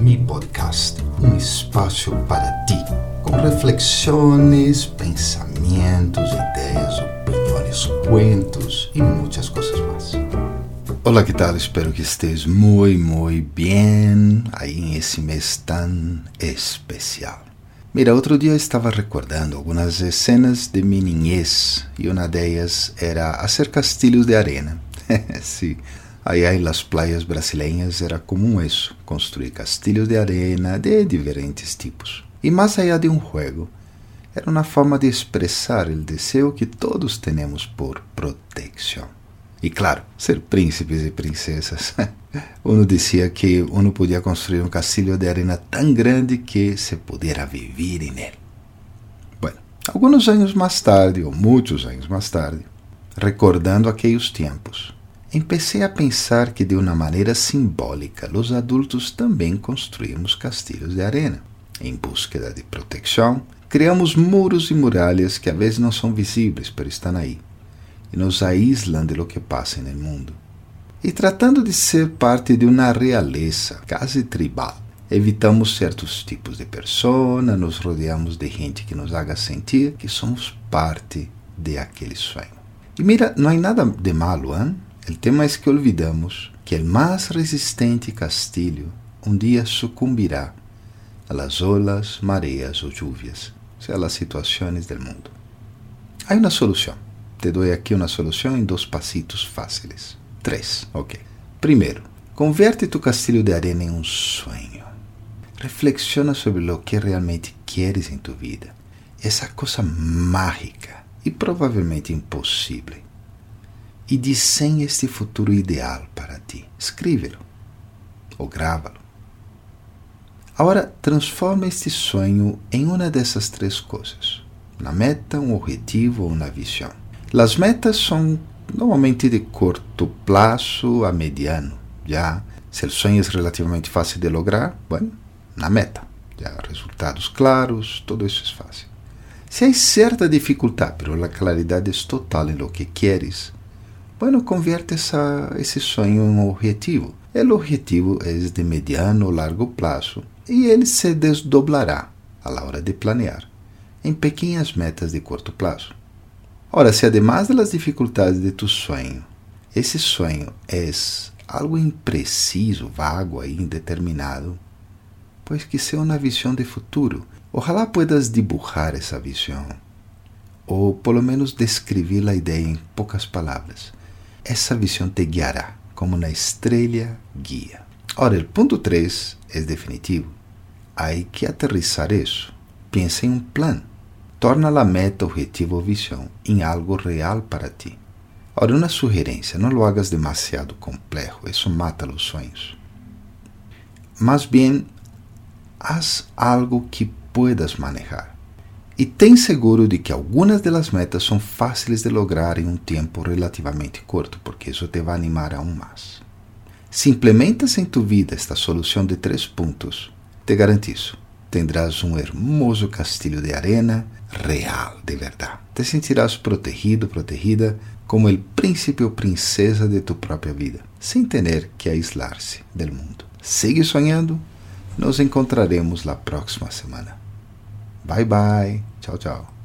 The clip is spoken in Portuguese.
mi podcast, um espaço para ti, com reflexões, pensamentos, ideias, opiniões, cuentos e muitas coisas mais. Olá, que tal? Espero que estés muito, muito bem aí em esse mês tão especial. Mira, outro dia estava recordando algumas cenas de minha niñez e uma delas era hacer castilhos de arena. Sim, Allá en las playas brasileñas era común eso, construir castillos de arena de diferentes tipos. E mais allá de um juego, era uma forma de expressar o desejo que todos temos por proteção. E claro, ser príncipes e princesas. Uno dizia que uno podia construir um castilho de arena tão grande que se pudiera vivir em ele. Bueno, anos mais tarde, ou muitos anos mais tarde, recordando aqueles tempos, Empecé a pensar que de uma maneira simbólica os adultos também construímos castilhos de arena. Em búsqueda de proteção, criamos muros e muralhas que a vezes não são visíveis, mas estão aí, e nos aíslam de lo que passa no mundo. E tratando de ser parte de uma realeza quase tribal, evitamos certos tipos de persona, nos rodeamos de gente que nos haga sentir que somos parte de aquele sonho. E mira, não há nada de malo, hein? El tema es que olvidamos que el más resistente castillo un día sucumbirá a las olas, mareas o lluvias, o sea, las situaciones del mundo. Hay una solución. Te doy aquí una solución en dos pasitos fáciles. Tres, ok. Primero, convierte tu castillo de arena en un sueño. Reflexiona sobre lo que realmente quieres en tu vida. Esa cosa mágica y probablemente imposible e desenhe este futuro ideal para ti. Escríbelo ou grava-lo. Agora, transforma este sonho em uma dessas três coisas: uma meta, um objetivo ou uma visão. As metas são normalmente de curto prazo a mediano. Já, se o sonho é relativamente fácil de lograr, bueno, na meta. Já, resultados claros, todo isso é fácil. Se há certa dificuldade, mas a claridade é total em lo que queres, Bueno, convierte essa, esse sonho em um objetivo. O objetivo é de mediano ou largo prazo e ele se desdoblará, a la hora de planear, em pequenas metas de curto prazo. Ora, se además das dificuldades de tu sonho, esse sonho é algo impreciso, vago e indeterminado, pois que seja uma visão de futuro. Ojalá puedas dibujar essa visão, ou pelo menos descrever a ideia em poucas palavras essa visão te guiará como uma estrela guia. Ora, o ponto 3 é definitivo. Há que aterrizar isso. Pensa em um plano. Torna a meta, objetivo ou visão em algo real para ti. Ora, uma sugerência: não lo hagas demasiado complexo, isso mata os sonhos. Mas bem, haz algo que puedas manejar. E tem seguro de que algumas das metas são fáceis de lograr em um tempo relativamente curto, porque isso te vai animar aún mais. Se implementas em tu vida esta solução de três pontos, te garantizo, tendrás um hermoso castilho de arena real, de verdade. Te sentirás protegido, protegida como o príncipe ou princesa de tu própria vida, sem ter que aislar-se do mundo. Sigue sonhando, nos encontraremos la próxima semana. Bye bye. Tchau, tchau.